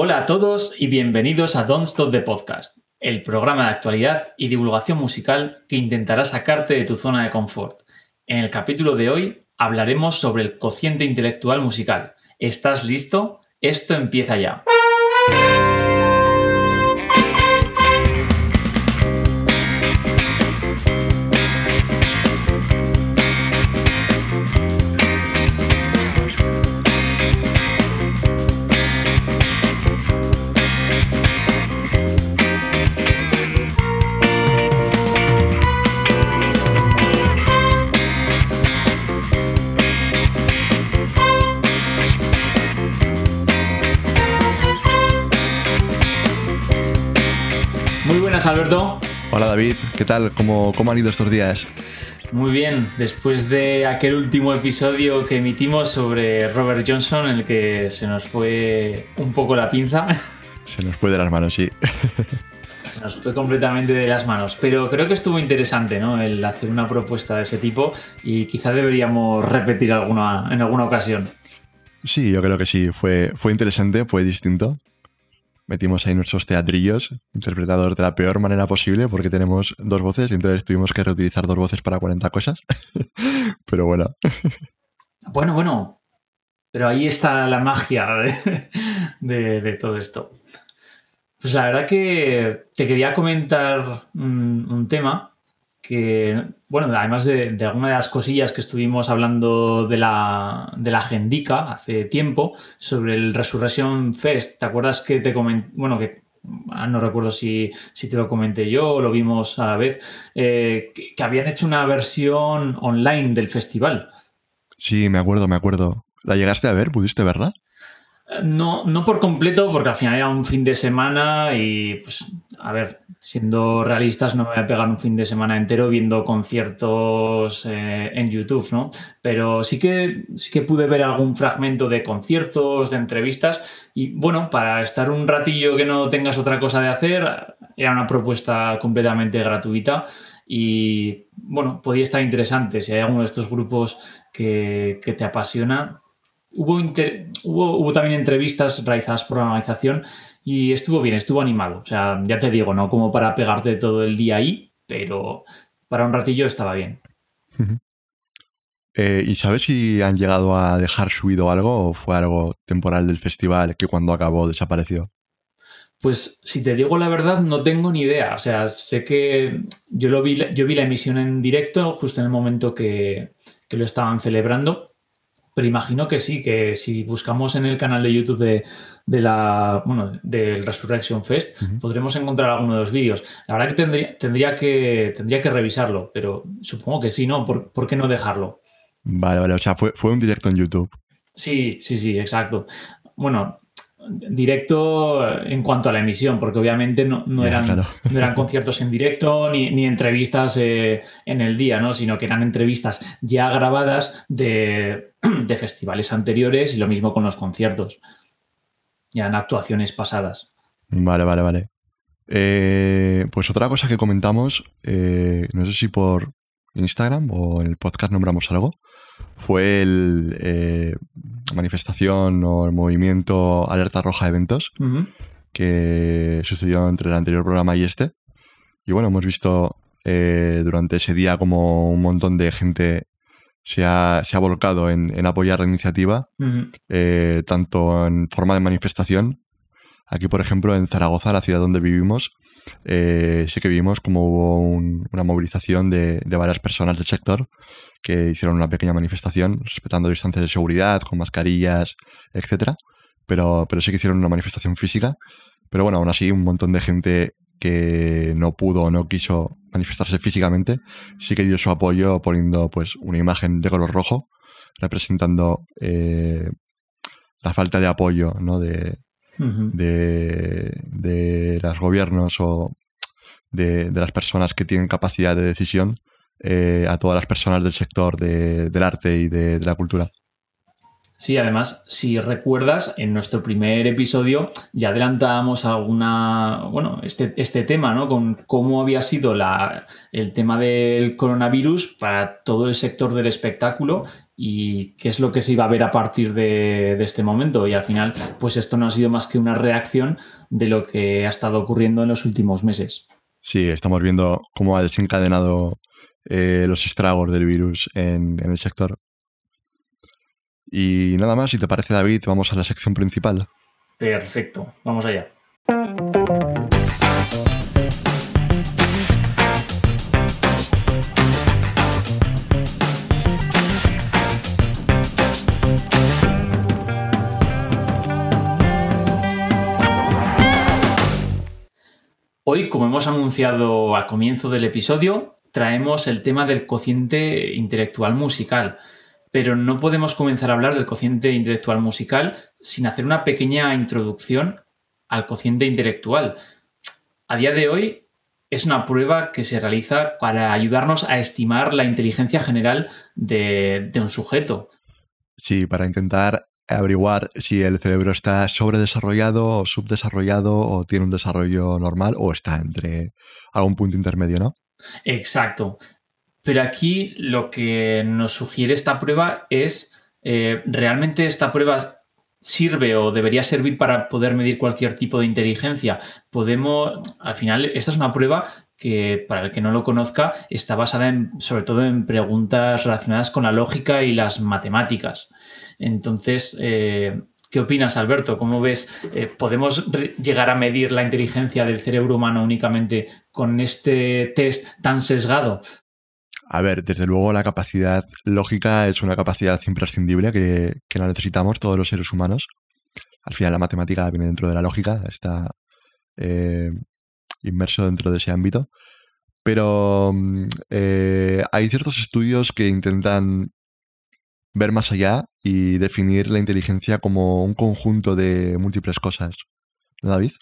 Hola a todos y bienvenidos a Don't Stop the Podcast, el programa de actualidad y divulgación musical que intentará sacarte de tu zona de confort. En el capítulo de hoy hablaremos sobre el cociente intelectual musical. ¿Estás listo? Esto empieza ya. Alberto. Hola David, ¿qué tal? ¿Cómo, cómo han ido estos días? Muy bien, después de aquel último episodio que emitimos sobre Robert Johnson, en el que se nos fue un poco la pinza. Se nos fue de las manos, sí. Se nos fue completamente de las manos, pero creo que estuvo interesante, ¿no? El hacer una propuesta de ese tipo y quizá deberíamos repetir alguna en alguna ocasión. Sí, yo creo que sí, fue, fue interesante, fue distinto. Metimos ahí nuestros teatrillos, interpretados de la peor manera posible, porque tenemos dos voces, y entonces tuvimos que reutilizar dos voces para 40 cosas. Pero bueno, Bueno, bueno, pero ahí está la magia de, todo esto. Pues la verdad que te quería comentar un tema que, bueno, además de, de alguna de las cosillas que estuvimos hablando de la, de la agendica hace tiempo, sobre el Resurrection Fest, ¿te acuerdas que te comenté, bueno, que ah, no recuerdo si, si te lo comenté yo o lo vimos a la vez, eh, que, que habían hecho una versión online del festival? sí, me acuerdo, me acuerdo. ¿La llegaste a ver? ¿Pudiste verla? No, no por completo, porque al final era un fin de semana y, pues, a ver, siendo realistas, no me voy a pegar un fin de semana entero viendo conciertos eh, en YouTube, ¿no? Pero sí que, sí que pude ver algún fragmento de conciertos, de entrevistas y, bueno, para estar un ratillo que no tengas otra cosa de hacer, era una propuesta completamente gratuita y, bueno, podía estar interesante. Si hay alguno de estos grupos que, que te apasiona, Hubo, inter- hubo, hubo también entrevistas realizadas por la organización y estuvo bien, estuvo animado. O sea, ya te digo, no como para pegarte todo el día ahí, pero para un ratillo estaba bien. Eh, ¿Y sabes si han llegado a dejar subido algo o fue algo temporal del festival que cuando acabó desapareció? Pues si te digo la verdad, no tengo ni idea. O sea, sé que yo, lo vi, yo vi la emisión en directo justo en el momento que, que lo estaban celebrando. Pero imagino que sí, que si buscamos en el canal de YouTube de, de la, bueno, del Resurrection Fest, podremos encontrar alguno de los vídeos. La verdad que tendría, tendría que tendría que revisarlo, pero supongo que sí, ¿no? ¿Por, por qué no dejarlo? Vale, vale, o sea, fue, fue un directo en YouTube. Sí, sí, sí, exacto. Bueno, directo en cuanto a la emisión, porque obviamente no, no eran, claro. no eran conciertos en directo ni, ni entrevistas eh, en el día, ¿no? Sino que eran entrevistas ya grabadas de, de festivales anteriores y lo mismo con los conciertos. Ya en actuaciones pasadas. Vale, vale, vale. Eh, pues otra cosa que comentamos, eh, no sé si por Instagram o en el podcast nombramos algo, fue el eh, manifestación o el movimiento Alerta Roja Eventos que sucedió entre el anterior programa y este. Y bueno, hemos visto eh, durante ese día como un montón de gente se ha, se ha volcado en, en apoyar la iniciativa, eh, tanto en forma de manifestación. Aquí, por ejemplo, en Zaragoza, la ciudad donde vivimos, eh, sí que vimos como hubo un- una movilización de, varias personas del sector que hicieron una pequeña manifestación respetando distancias de seguridad, con mascarillas, etcétera. Pero, pero sí que hicieron una manifestación física. Pero bueno, aún así, un montón de gente que no pudo o no quiso manifestarse físicamente, sí que dio su apoyo poniendo pues una imagen de color rojo representando eh, la falta de apoyo ¿no? de, De, de los gobiernos o de, de las personas que tienen capacidad de decisión eh, a todas las personas del sector de- del arte y de, de la cultura. Sí, además, si recuerdas, en nuestro primer episodio ya adelantábamos alguna, bueno, este, este tema, ¿no? Con cómo había sido la, el tema del coronavirus para todo el sector del espectáculo y qué es lo que se iba a ver a partir de, de, este momento. Y al final, pues esto no ha sido más que una reacción de lo que ha estado ocurriendo en los últimos meses. Sí, estamos viendo cómo ha desencadenado eh, los estragos del virus en, en el sector. Y nada más, si te parece David, vamos a la sección principal. Perfecto, vamos allá. Hoy, como hemos anunciado al comienzo del episodio, traemos el tema del cociente intelectual musical pero no podemos comenzar a hablar del cociente intelectual musical sin hacer una pequeña introducción al cociente intelectual. A día de hoy es una prueba que se realiza para ayudarnos a estimar la inteligencia general de, un sujeto. Sí, para intentar averiguar si el cerebro está sobredesarrollado o subdesarrollado o tiene un desarrollo normal o está entre algún punto intermedio, ¿no? Exacto. Pero aquí lo que nos sugiere esta prueba es, eh, ¿realmente esta prueba sirve o debería servir para poder medir cualquier tipo de inteligencia? Podemos, al final, esta es una prueba que, para el que no lo conozca, está basada sobre todo en preguntas relacionadas con la lógica y las matemáticas. Entonces, eh, ¿Qué opinas, Alberto? ¿Cómo ves? Eh, ¿Podemos llegar a medir la inteligencia del cerebro humano únicamente con este test tan sesgado? A ver, desde luego la capacidad lógica es una capacidad imprescindible que, la necesitamos todos los seres humanos. Al final la matemática viene dentro de la lógica, está eh, inmerso dentro de ese ámbito. Pero mm, eh, hay ciertos estudios que intentan ver más allá y definir la inteligencia como un conjunto de múltiples cosas. ¿No, David?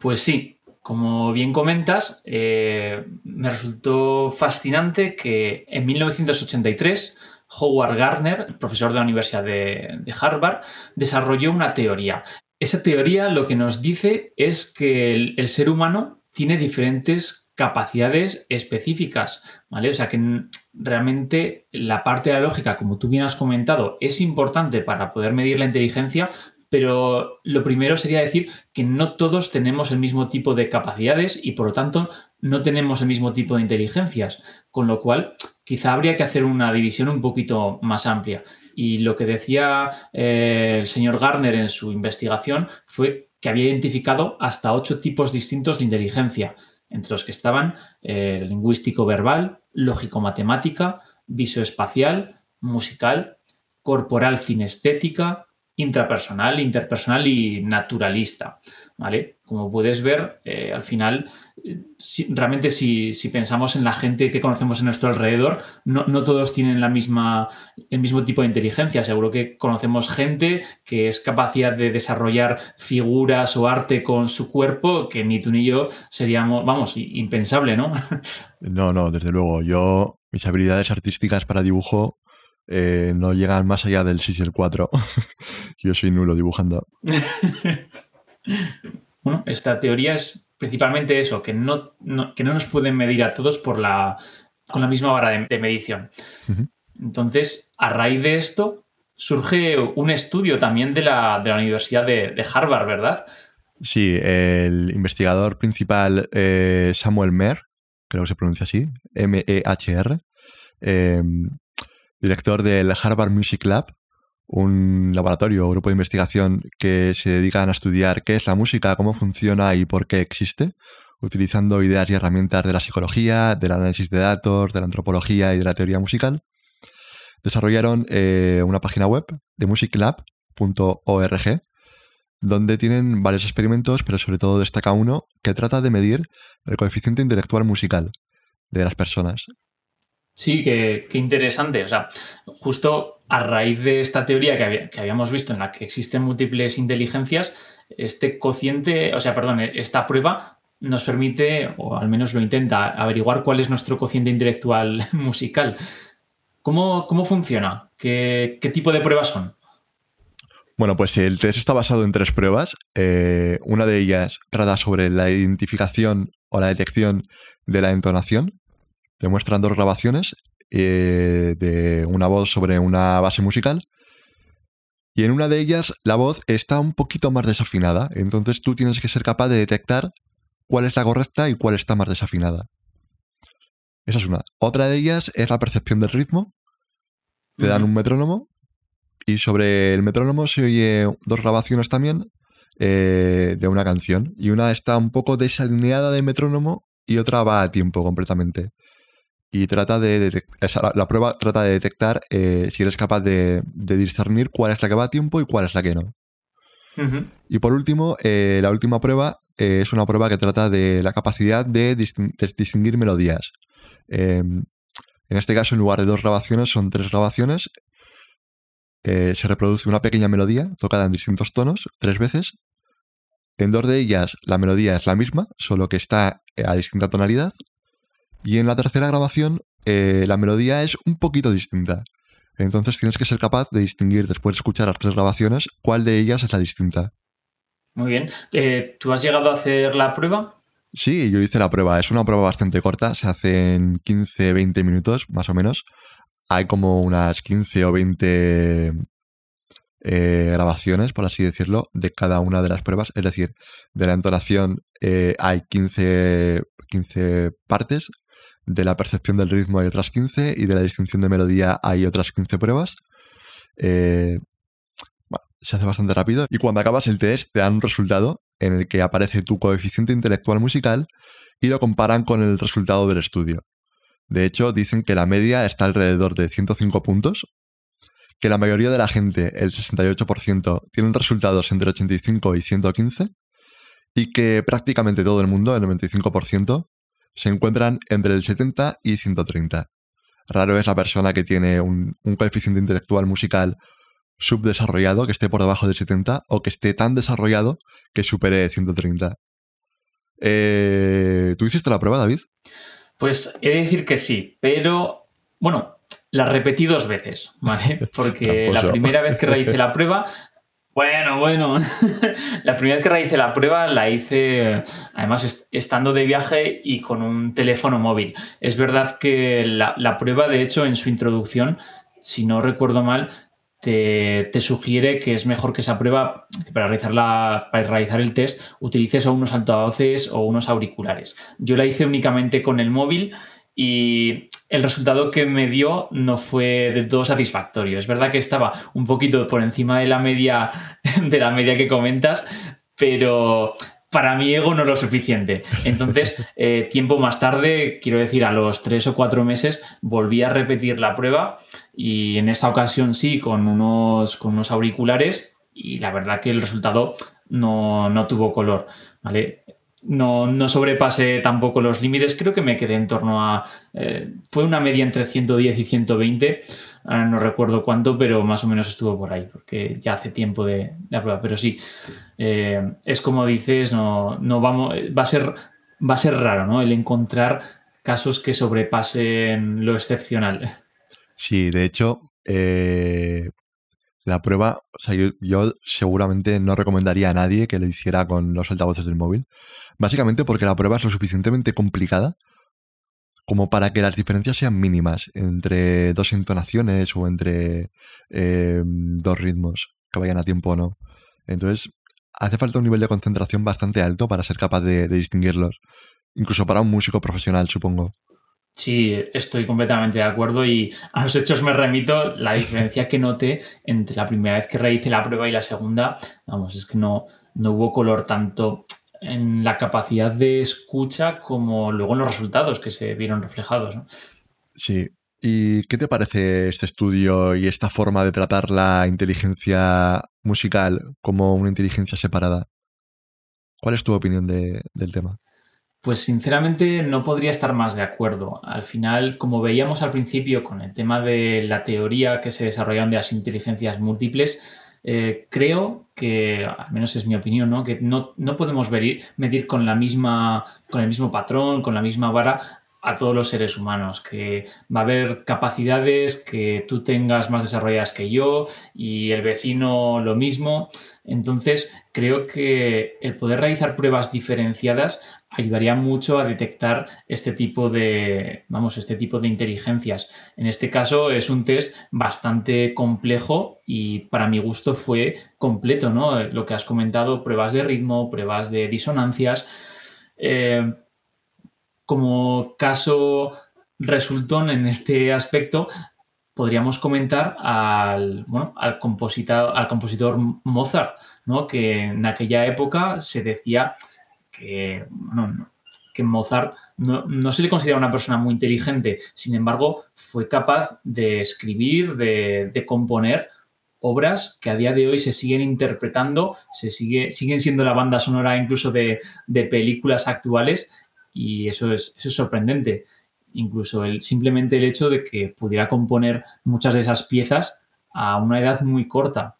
Pues sí, como bien comentas, eh, me resultó fascinante que en 1983 Howard Gardner, profesor de la Universidad de, Harvard, desarrolló una teoría. Esa teoría lo que nos dice es que el, ser humano tiene diferentes capacidades específicas, ¿vale? O sea que realmente la parte de la lógica, como tú bien has comentado, es importante para poder medir la inteligencia, pero lo primero sería decir que no todos tenemos el mismo tipo de capacidades y por lo tanto no tenemos el mismo tipo de inteligencias, con lo cual quizá habría que hacer una división un poquito más amplia. Y lo que decía eh, el señor Garner en su investigación fue que había identificado hasta ocho tipos distintos de inteligencia, entre los que estaban eh, lingüístico-verbal, lógico-matemática, visoespacial, musical, corporal cinestética, intrapersonal, interpersonal y naturalista. ¿vale? Como puedes ver, eh, al final, realmente si, pensamos en la gente que conocemos en nuestro alrededor, no, todos tienen la misma, el mismo tipo de inteligencia. Seguro que conocemos gente que es capaz de desarrollar figuras o arte con su cuerpo que ni tú ni yo seríamos, vamos, impensable, ¿no? No, no, desde luego. Yo, mis habilidades artísticas para dibujo eh, no llegan más allá del 6 y el 4. Yo soy nulo dibujando. bueno, esta teoría es principalmente eso, que no, que no nos pueden medir a todos por la, con la misma vara de, medición. Entonces, a raíz de esto, surge un estudio también de la, Universidad de, Harvard, ¿verdad? Sí, el investigador principal eh, Samuel Mer, creo que se pronuncia así, M-E-H-R, em, director del Harvard Music Lab, un laboratorio o grupo de investigación que se dedican a estudiar qué es la música, cómo funciona y por qué existe, utilizando ideas y herramientas de la psicología, del análisis de datos, de la antropología y de la teoría musical, desarrollaron eh, una página web de musiclab.org donde tienen varios experimentos, pero sobre todo destaca uno que trata de medir el coeficiente intelectual musical de las personas. Sí, qué, interesante. O sea, justo a raíz de esta teoría que, habíamos visto en la que existen múltiples inteligencias, este cociente, o sea, perdón, esta prueba nos permite, o al menos lo intenta, averiguar cuál es nuestro cociente intelectual musical. ¿Cómo, cómo funciona? ¿Qué, ¿Qué, tipo de pruebas son? Bueno, pues el test está basado en tres pruebas. Eh, una de ellas trata sobre la identificación o la detección de la entonación. Te muestran dos grabaciones eh, de una voz sobre una base musical. Y en una de ellas la voz está un poquito más desafinada. Entonces tú tienes que ser capaz de detectar cuál es la correcta y cuál está más desafinada. Esa es una. Otra de ellas es la percepción del ritmo. Te dan un metrónomo y sobre el metrónomo se oye dos grabaciones también eh, de una canción. Y una está un poco desalineada de metrónomo y otra va a tiempo completamente. Y trata de la, prueba trata de detectar eh, si eres capaz de, discernir cuál es la que va a tiempo y cuál es la que no. Y por último, eh, la última prueba es una prueba que trata de la capacidad de, distinguir melodías. Em, en este caso, en lugar de dos grabaciones, son tres grabaciones eh, se reproduce una pequeña melodía tocada en distintos tonos tres veces. En dos de ellas la melodía es la misma, solo que está eh, a distinta tonalidad. Y en la tercera grabación eh, la melodía es un poquito distinta. Entonces tienes que ser capaz de distinguir después de escuchar las tres grabaciones cuál de ellas es la distinta. Muy bien. ¿Tú has llegado a hacer la prueba? Sí, yo hice la prueba. Es una prueba bastante corta, se hace en 15-20 minutos más o menos hay como unas 15 o 20 eh, grabaciones, por así decirlo, de cada una de las pruebas. Es decir, de la entonación eh, hay 15, 15 partes, de la percepción del ritmo hay otras 15 y de la distinción de melodía hay otras 15 pruebas. Eh, se hace bastante rápido y cuando acabas el test te dan un resultado en el que aparece tu coeficiente intelectual musical y lo comparan con el resultado del estudio. De hecho, dicen que la media está alrededor de 105 puntos, que la mayoría de la gente, el 68%, tienen resultados entre 85 y 115, y que prácticamente todo el mundo, el 95%, se encuentran entre el 70 y 130. Raro es la persona que tiene un, coeficiente intelectual musical subdesarrollado, que esté por debajo del 70, o que esté tan desarrollado que supere 130. Eh, ¿Tú hiciste la prueba, David? Pues he de decir que sí, pero bueno, la repetí dos veces, ¿vale? Porque la primera vez que realicé la prueba, bueno, bueno, la primera vez que realicé la prueba la hice además estando de viaje y con un teléfono móvil. Es verdad que la, la prueba, de hecho, en su introducción, si no recuerdo mal, te, sugiere que es mejor que esa prueba, para realizar, para realizar el test, utilices o unos altavoces o unos auriculares. Yo la hice únicamente con el móvil y el resultado que me dio no fue de todo satisfactorio. Es verdad que estaba un poquito por encima de la media, de la media que comentas, pero para mi ego no lo suficiente. Entonces, eh, tiempo más tarde, quiero decir, a los tres o cuatro meses, volví a repetir la prueba y en esa ocasión sí, con unos, con unos auriculares y la verdad que el resultado no, tuvo color, ¿vale? No, no, sobrepasé tampoco los límites, creo que me quedé en torno a... Eh, fue una media entre 110 y 120, no recuerdo cuánto, pero más o menos estuvo por ahí, porque ya hace tiempo de, la prueba, pero sí, eh, es como dices, no, no vamos, va a ser, va a ser raro, ¿no? El encontrar casos que sobrepasen lo excepcional. Sí, de hecho, eh, la prueba, o sea, yo, seguramente no recomendaría a nadie que lo hiciera con los altavoces del móvil. Básicamente porque la prueba es lo suficientemente complicada como para que las diferencias sean mínimas entre dos entonaciones o entre eh, dos ritmos que vayan a tiempo o no. Entonces, hace falta un nivel de concentración bastante alto para ser capaz de distinguirlos. Incluso para un músico profesional, supongo. Sí, estoy completamente de acuerdo y a los hechos me remito. La diferencia que noté entre la primera vez que realicé la prueba y la segunda, vamos, es que no, no hubo color tanto en la capacidad de escucha como luego en los resultados que se vieron reflejados. Sí. ¿Y qué te parece este estudio y esta forma de tratar la inteligencia musical como una inteligencia separada? ¿Cuál es tu opinión del tema? Pues sinceramente no podría estar más de acuerdo. Al final, como veíamos al principio con el tema de la teoría que se desarrollaron de las inteligencias múltiples, eh, creo que, al menos es mi opinión, que no, podemos medir con, la misma, con el mismo patrón, con la misma vara a todos los seres humanos, que va a haber capacidades que tú tengas más desarrolladas que yo y el vecino lo mismo. Entonces, creo que el poder realizar pruebas diferenciadas ayudaría mucho a detectar este tipo de, vamos, este tipo de inteligencias. En este caso es un test bastante complejo y para mi gusto fue completo, ¿no? Lo que has comentado, pruebas de ritmo, pruebas de disonancias. Eh, como caso resultón en este aspecto, podríamos comentar al, bueno, al, compositor, al compositor Mozart, ¿no? que en aquella época se decía que, que Mozart no, se le considera una persona muy inteligente, sin embargo, fue capaz de escribir, de, componer obras que a día de hoy se siguen interpretando, se sigue, siguen siendo la banda sonora incluso de, películas actuales y eso es, eso es sorprendente. Incluso el, simplemente el hecho de que pudiera componer muchas de esas piezas a una edad muy corta.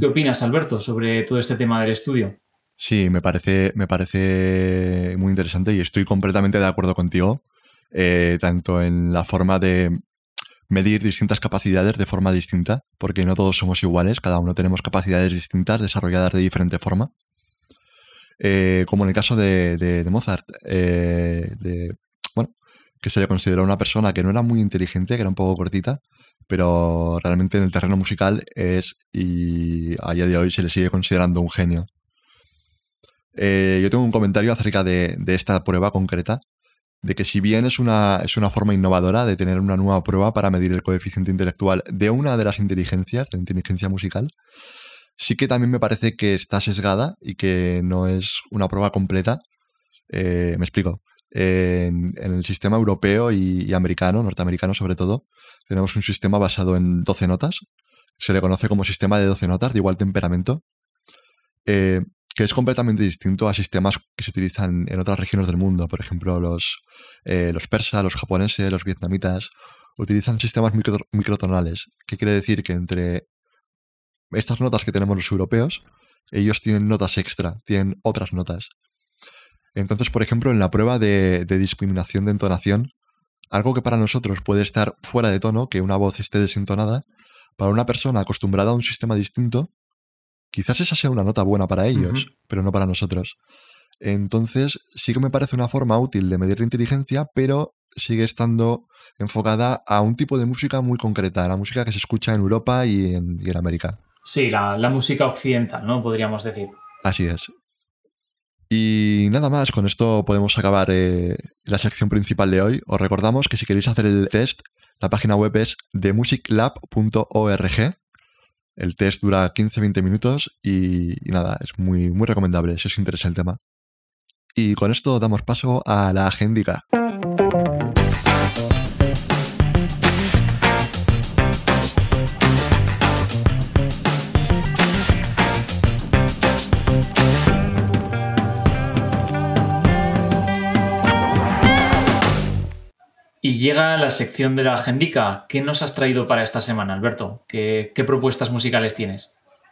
¿Qué opinas, Alberto, sobre todo este tema del estudio? Sí, me parece, me parece muy interesante y estoy completamente de acuerdo contigo, eh, tanto en la forma de medir distintas capacidades de forma distinta, porque no todos somos iguales, cada uno tenemos capacidades distintas desarrolladas de diferente forma. Eh, como en el caso de, Mozart, eh, de, bueno, que se le consideró una persona que no era muy inteligente, que era un poco cortita, pero realmente en el terreno musical es, y a día de hoy se le sigue considerando un genio. Eh, yo tengo un comentario acerca de, esta prueba concreta, de que si bien es una, es una forma innovadora de tener una nueva prueba para medir el coeficiente intelectual de una de las inteligencias, la inteligencia musical, sí que también me parece que está sesgada y que no es una prueba completa. Eh, me explico. En, el sistema europeo y, americano, norteamericano sobre todo, tenemos un sistema basado en 12 notas. Se le conoce como sistema de 12 notas de igual temperamento. Eh, que es completamente distinto a sistemas que se utilizan en otras regiones del mundo. Por ejemplo, los, eh, los persas, los japoneses, los vietnamitas utilizan sistemas microtonales. ¿Qué quiere decir? Que entre estas notas que tenemos los europeos, ellos tienen notas extra, tienen otras notas. Entonces, por ejemplo, en la prueba de, de discriminación de entonación, algo que para nosotros puede estar fuera de tono, que una voz esté desentonada, para una persona acostumbrada a un sistema distinto, Quizás esa sea una nota buena para ellos, pero no para nosotros. Entonces, sí que me parece una forma útil de medir la inteligencia, pero sigue estando enfocada a un tipo de música muy concreta, la música que se escucha en Europa y en, América. Sí, la, música occidental, ¿no? Podríamos decir. Así es. Y nada más, con esto podemos acabar eh, la sección principal de hoy. Os recordamos que si queréis hacer el test, la página web es themusiclab.org el test dura 15-20 minutos y, nada, es muy, muy recomendable si os interesa el tema. Y con esto damos paso a la agenda. Y llega la sección de la agendica. ¿Qué nos has traído para esta semana, Alberto? ¿Qué, propuestas musicales tienes?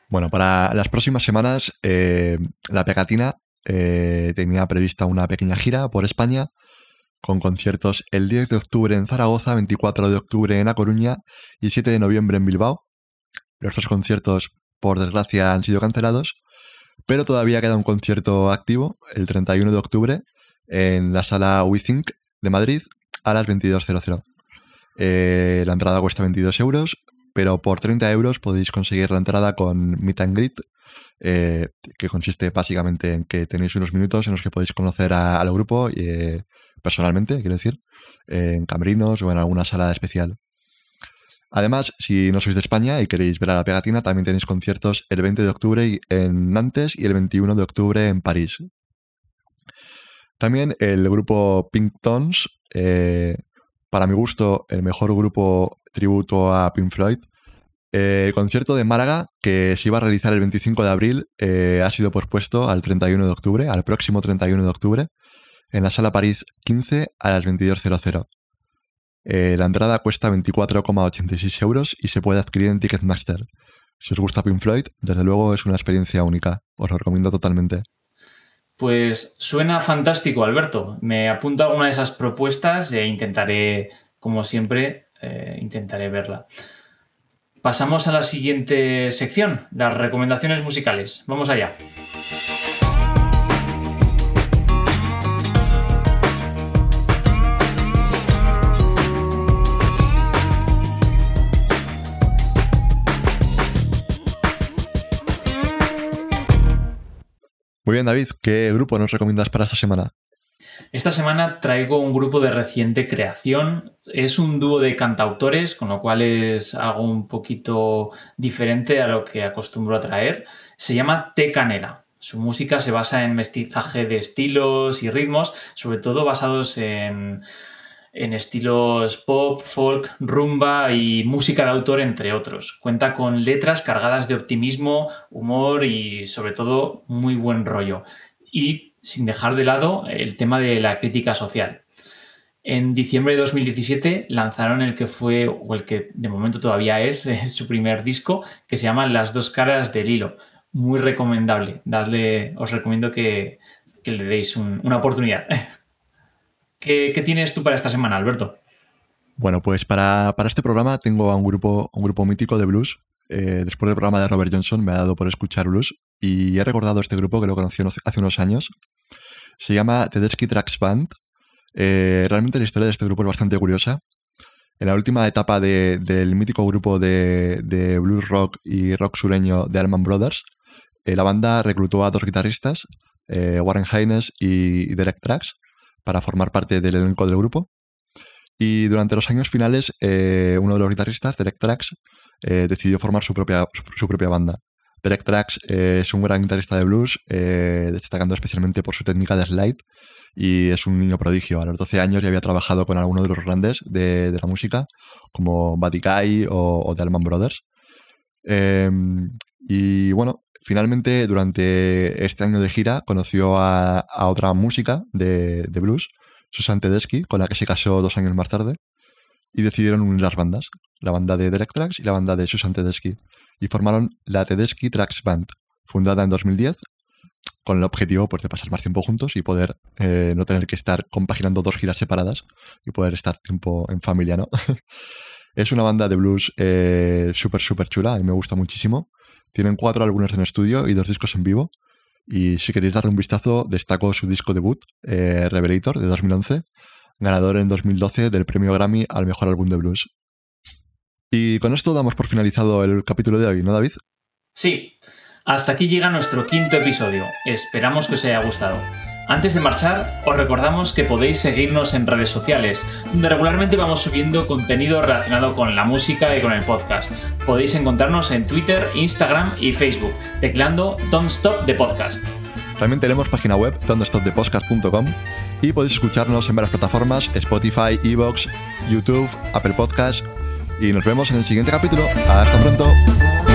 Bueno, para las próximas semanas, eh, la Pegatina eh, tenía prevista una pequeña gira por España con conciertos el 10 de octubre en Zaragoza, 24 de octubre en A Coruña y 7 de noviembre en Bilbao. Los dos conciertos, por desgracia, han sido cancelados, pero todavía queda un concierto activo el 31 de octubre en la sala We Think de Madrid a las 22.00. Eh, la entrada cuesta 22 euros, pero por 30 euros podéis conseguir la entrada con Meet and Greet, eh, que consiste básicamente en que tenéis unos minutos en los que podéis conocer al grupo eh, personalmente, quiero decir, en camerinos o en alguna sala especial. Además, si no sois de España y queréis ver a la pegatina, también tenéis conciertos el 20 de octubre en Nantes y el 21 de octubre en París. También el grupo Pink Tones eh, para mi gusto, el mejor grupo tributo a Pink Floyd. Eh, el concierto de Málaga, que se iba a realizar el 25 de abril, eh, ha sido pospuesto al 31 de octubre, al próximo 31 de octubre, en la Sala París 15 a las 22.00. la entrada cuesta 24,86 euros y se puede adquirir en Ticketmaster. Si os gusta Pink Floyd, desde luego es una experiencia única. Os lo recomiendo totalmente. Pues suena fantástico, Alberto. Me apunto a alguna de esas propuestas e intentaré, como siempre, eh, intentaré verla. Pasamos a la siguiente sección, las recomendaciones musicales. Vamos allá. Muy bien, David, ¿qué grupo nos recomiendas para esta semana? Esta semana traigo un grupo de reciente creación. Es un dúo de cantautores, con lo cual es algo un poquito diferente a lo que acostumbro a traer. Se llama Te Canela. Su música se basa en mestizaje de estilos y ritmos, sobre todo basados en en estilos pop, folk, rumba y música de autor, entre otros. Cuenta con letras cargadas de optimismo, humor y sobre todo muy buen rollo. Y sin dejar de lado el tema de la crítica social. En diciembre de 2017 lanzaron el que fue, o el que de momento todavía es, su primer disco, que se llama Las dos caras del hilo. Muy recomendable. Dadle, os recomiendo que, le deis una oportunidad. ¿Qué, tienes tú para esta semana, Alberto? Bueno, pues para, este programa tengo a un grupo, un grupo mítico de blues. Eh, después del programa de Robert Johnson me ha dado por escuchar blues y he recordado este grupo que lo conocí hace unos años. Se llama Tedeschi Tracks Band. Eh, realmente la historia de este grupo es bastante curiosa. En la última etapa del mítico grupo de, blues rock y rock sureño de Allman Brothers, eh, la banda reclutó a dos guitarristas, Warren Haynes y Derek Trax, para formar parte del elenco del grupo. Y durante los años finales, eh, uno de los guitarristas, Derek Trax, eh, decidió formar su propia, su, propia banda. Derek Trax eh, es un gran guitarrista de blues, destacando especialmente por su técnica de slide y es un niño prodigio. A los 12 años ya había trabajado con algunos de los grandes de, la música, como Buddy Guy o, The Allman Brothers. Em, y bueno, Finalmente, durante este año de gira, conoció a, otra música de, blues, Susan Tedeschi, con la que se casó dos años más tarde, y decidieron unir las bandas, la banda de Derek Trax y la banda de Susan Tedeschi, y formaron la Tedeschi Trax Band, fundada en 2010, con el objetivo pues, de pasar más tiempo juntos y poder eh, no tener que estar compaginando dos giras separadas y poder estar tiempo en familia, ¿no? es una banda de blues eh, súper, súper chula y me gusta muchísimo. Tienen cuatro álbumes en estudio y dos discos en vivo. Y si queréis darle un vistazo, destaco su disco debut, eh, Revelator, de 2011, ganador en 2012 del premio Grammy al mejor álbum de blues. Y con esto damos por finalizado el capítulo de hoy, ¿no, David? Sí. Hasta aquí llega nuestro quinto episodio. Esperamos que os haya gustado. Antes de marchar, os recordamos que podéis seguirnos en redes sociales, donde regularmente vamos subiendo contenido relacionado con la música y con el podcast. Podéis encontrarnos en Twitter, Instagram y Facebook, teclando Don't Stop the Podcast. También tenemos página web don'tstopthepodcast.com y podéis escucharnos en varias plataformas, Spotify, Evox, YouTube, Apple Podcast y nos vemos en el siguiente capítulo. Hasta pronto.